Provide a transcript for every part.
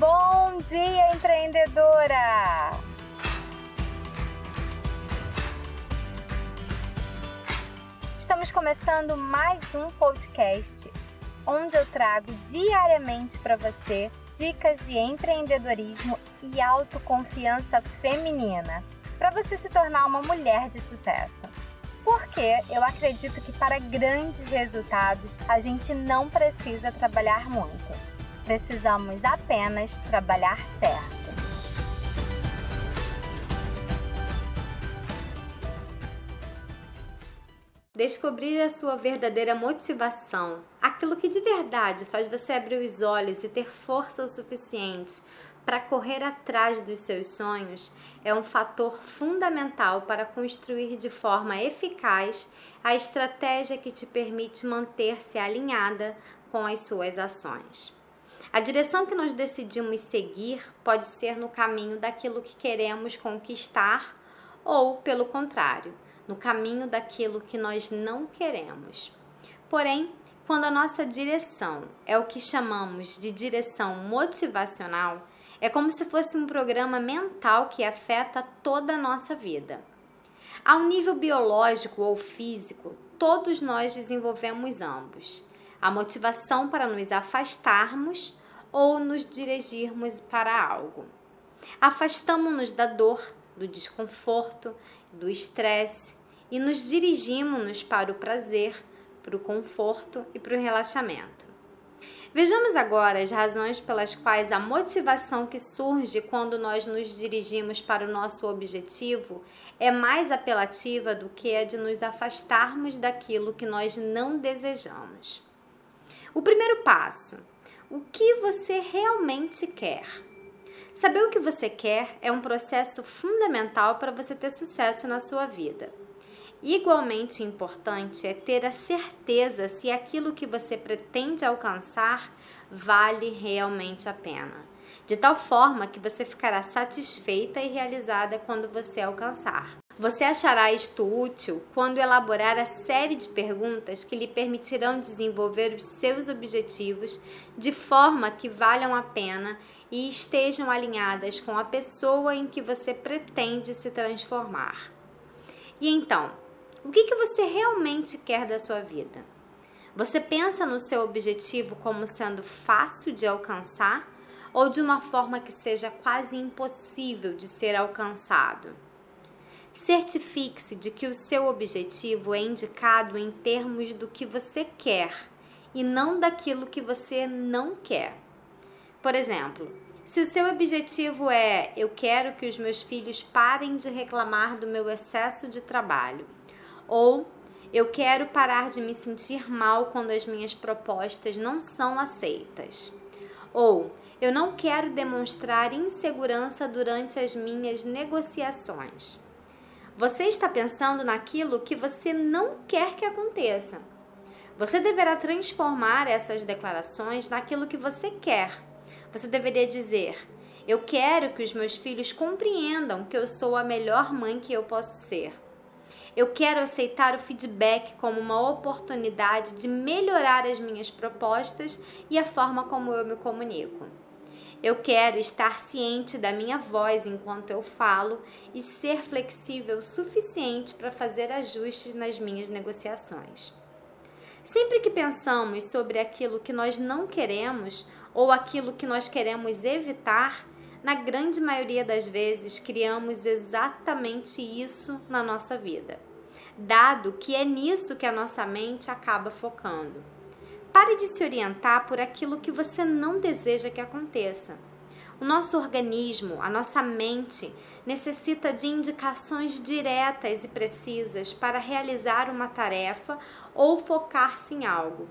Bom dia, empreendedora! Estamos começando mais um podcast onde eu trago diariamente para você dicas de empreendedorismo e autoconfiança feminina para você se tornar uma mulher de sucesso. Porque eu acredito que para grandes resultados a gente não precisa trabalhar muito. Precisamos apenas trabalhar certo. Descobrir a sua verdadeira motivação, aquilo que de verdade faz você abrir os olhos e ter força o suficiente para correr atrás dos seus sonhos é um fator fundamental para construir de forma eficaz a estratégia que te permite manter-se alinhada com as suas ações. A direção que nós decidimos seguir pode ser no caminho daquilo que queremos conquistar ou, pelo contrário, no caminho daquilo que nós não queremos. Porém, quando a nossa direção é o que chamamos de direção motivacional, é como se fosse um programa mental que afeta toda a nossa vida. Ao nível biológico ou físico, todos nós desenvolvemos ambos. A motivação para nos afastarmos ou nos dirigirmos para algo. Afastamos-nos da dor, do desconforto, do estresse e nos dirigimos-nos para o prazer, para o conforto e para o relaxamento. Vejamos agora as razões pelas quais a motivação que surge quando nós nos dirigimos para o nosso objetivo é mais apelativa do que a de nos afastarmos daquilo que nós não desejamos. O primeiro passo: o que você realmente quer? Saber o que você quer é um processo fundamental para você ter sucesso na sua vida. Igualmente importante é ter a certeza se aquilo que você pretende alcançar vale realmente a pena, de tal forma que você ficará satisfeita e realizada quando você alcançar. Você achará isto útil quando elaborar a série de perguntas que lhe permitirão desenvolver os seus objetivos de forma que valham a pena e estejam alinhadas com a pessoa em que você pretende se transformar. E então, o que, que você realmente quer da sua vida? Você pensa no seu objetivo como sendo fácil de alcançar ou de uma forma que seja quase impossível de ser alcançado? Certifique-se de que o seu objetivo é indicado em termos do que você quer e não daquilo que você não quer. Por exemplo, se o seu objetivo é eu quero que os meus filhos parem de reclamar do meu excesso de trabalho ou eu quero parar de me sentir mal quando as minhas propostas não são aceitas. Ou eu não quero demonstrar insegurança durante as minhas negociações. Você está pensando naquilo que você não quer que aconteça. Você deverá transformar essas declarações naquilo que você quer. Você deveria dizer: Eu quero que os meus filhos compreendam que eu sou a melhor mãe que eu posso ser. Eu quero aceitar o feedback como uma oportunidade de melhorar as minhas propostas e a forma como eu me comunico. Eu quero estar ciente da minha voz enquanto eu falo e ser flexível o suficiente para fazer ajustes nas minhas negociações. Sempre que pensamos sobre aquilo que nós não queremos ou aquilo que nós queremos evitar, na grande maioria das vezes criamos exatamente isso na nossa vida, dado que é nisso que a nossa mente acaba focando. Pare de se orientar por aquilo que você não deseja que aconteça. O nosso organismo, a nossa mente, necessita de indicações diretas e precisas para realizar uma tarefa ou focar-se em algo.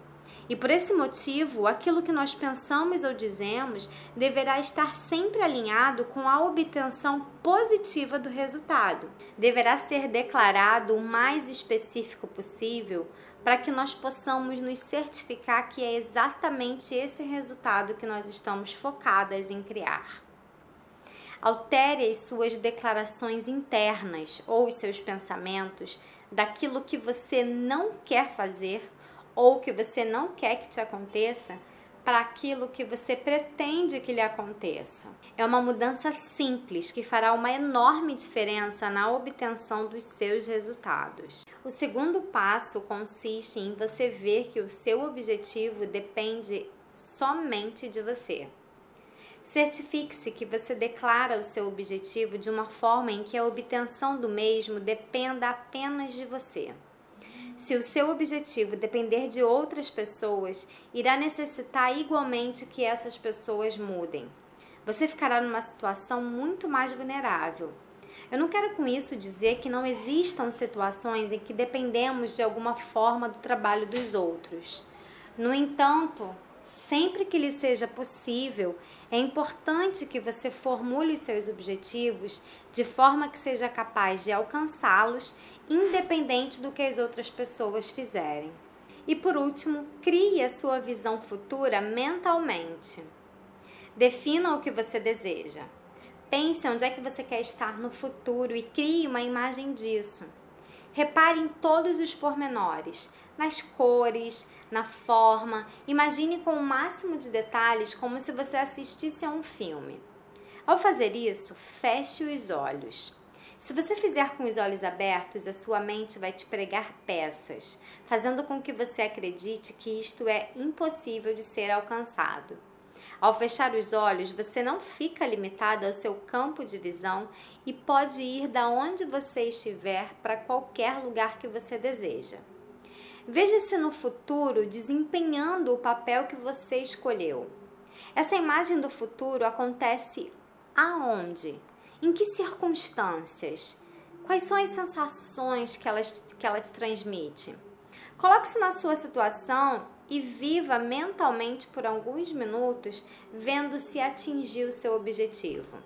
E por esse motivo, aquilo que nós pensamos ou dizemos deverá estar sempre alinhado com a obtenção positiva do resultado. Deverá ser declarado o mais específico possível para que nós possamos nos certificar que é exatamente esse resultado que nós estamos focadas em criar. Altere as suas declarações internas ou os seus pensamentos daquilo que você não quer fazer ou que você não quer que te aconteça, para aquilo que você pretende que lhe aconteça. É uma mudança simples que fará uma enorme diferença na obtenção dos seus resultados. O segundo passo consiste em você ver que o seu objetivo depende somente de você. Certifique-se que você declara o seu objetivo de uma forma em que a obtenção do mesmo dependa apenas de você. Se o seu objetivo depender de outras pessoas, irá necessitar igualmente que essas pessoas mudem. Você ficará numa situação muito mais vulnerável. Eu não quero com isso dizer que não existam situações em que dependemos de alguma forma do trabalho dos outros. No entanto, sempre que lhe seja possível, é importante que você formule os seus objetivos de forma que seja capaz de alcançá-los, independente do que as outras pessoas fizerem. E por último, crie a sua visão futura mentalmente. Defina o que você deseja. Pense onde é que você quer estar no futuro e crie uma imagem disso. Repare em todos os pormenores, nas cores, na forma. Imagine com o máximo de detalhes como se você assistisse a um filme. Ao fazer isso, feche os olhos. Se você fizer com os olhos abertos, a sua mente vai te pregar peças, fazendo com que você acredite que isto é impossível de ser alcançado. Ao fechar os olhos, você não fica limitado ao seu campo de visão e pode ir da onde você estiver para qualquer lugar que você deseja. Veja-se no futuro desempenhando o papel que você escolheu. Essa imagem do futuro acontece aonde? Em que circunstâncias? Quais são as sensações que ela, que ela te transmite? Coloque-se na sua situação e viva mentalmente por alguns minutos, vendo se atingiu o seu objetivo.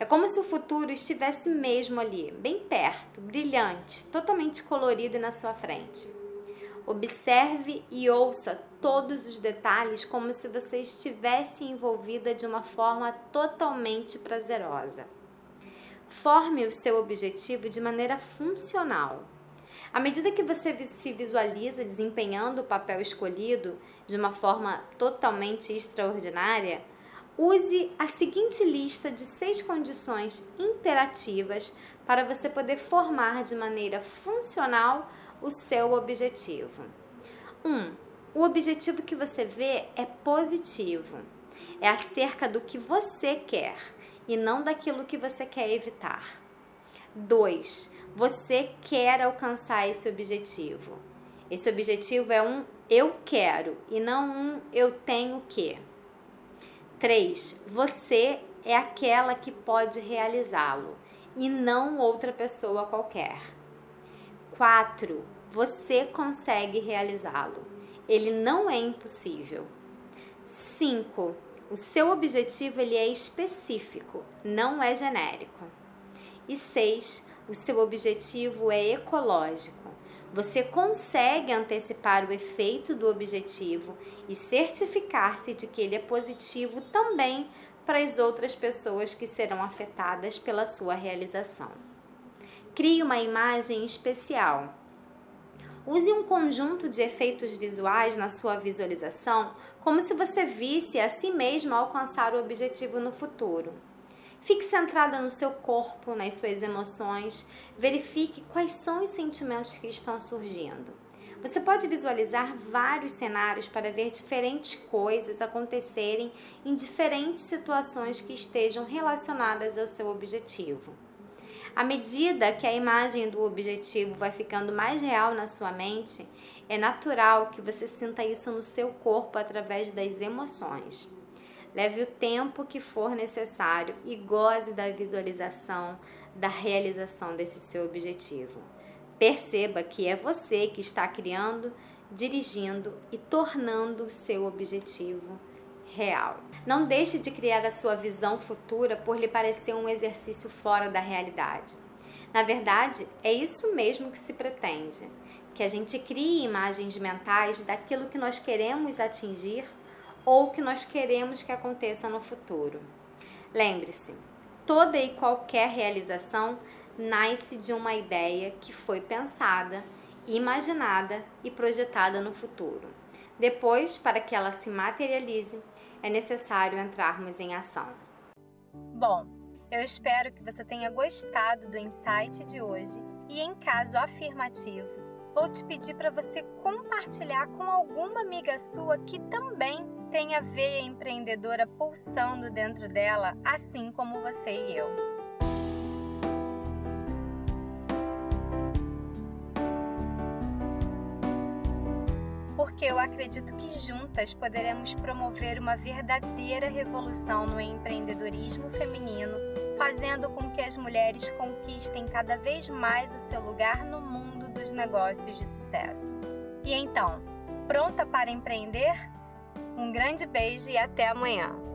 É como se o futuro estivesse mesmo ali, bem perto, brilhante, totalmente colorido na sua frente. Observe e ouça todos os detalhes como se você estivesse envolvida de uma forma totalmente prazerosa. Forme o seu objetivo de maneira funcional. À medida que você se visualiza desempenhando o papel escolhido de uma forma totalmente extraordinária, use a seguinte lista de seis condições imperativas para você poder formar de maneira funcional o seu objetivo. 1. Um, o objetivo que você vê é positivo. É acerca do que você quer e não daquilo que você quer evitar. 2. Você quer alcançar esse objetivo. Esse objetivo é um eu quero e não um eu tenho que. 3. Você é aquela que pode realizá-lo e não outra pessoa qualquer. 4. Você consegue realizá-lo. Ele não é impossível. 5. O seu objetivo ele é específico, não é genérico. E 6. O seu objetivo é ecológico. Você consegue antecipar o efeito do objetivo e certificar-se de que ele é positivo também para as outras pessoas que serão afetadas pela sua realização. Crie uma imagem especial. Use um conjunto de efeitos visuais na sua visualização, como se você visse a si mesmo alcançar o objetivo no futuro. Fique centrada no seu corpo, nas suas emoções, verifique quais são os sentimentos que estão surgindo. Você pode visualizar vários cenários para ver diferentes coisas acontecerem em diferentes situações que estejam relacionadas ao seu objetivo. À medida que a imagem do objetivo vai ficando mais real na sua mente, é natural que você sinta isso no seu corpo através das emoções. Leve o tempo que for necessário e goze da visualização da realização desse seu objetivo. Perceba que é você que está criando, dirigindo e tornando o seu objetivo real. Não deixe de criar a sua visão futura por lhe parecer um exercício fora da realidade. Na verdade, é isso mesmo que se pretende: que a gente crie imagens mentais daquilo que nós queremos atingir ou que nós queremos que aconteça no futuro. Lembre-se, toda e qualquer realização nasce de uma ideia que foi pensada, imaginada e projetada no futuro. Depois, para que ela se materialize, é necessário entrarmos em ação. Bom, eu espero que você tenha gostado do insight de hoje e, em caso afirmativo, vou te pedir para você compartilhar com alguma amiga sua que também tem a veia empreendedora pulsando dentro dela, assim como você e eu. Porque eu acredito que juntas poderemos promover uma verdadeira revolução no empreendedorismo feminino, fazendo com que as mulheres conquistem cada vez mais o seu lugar no mundo dos negócios de sucesso. E então, pronta para empreender? Um grande beijo e até amanhã!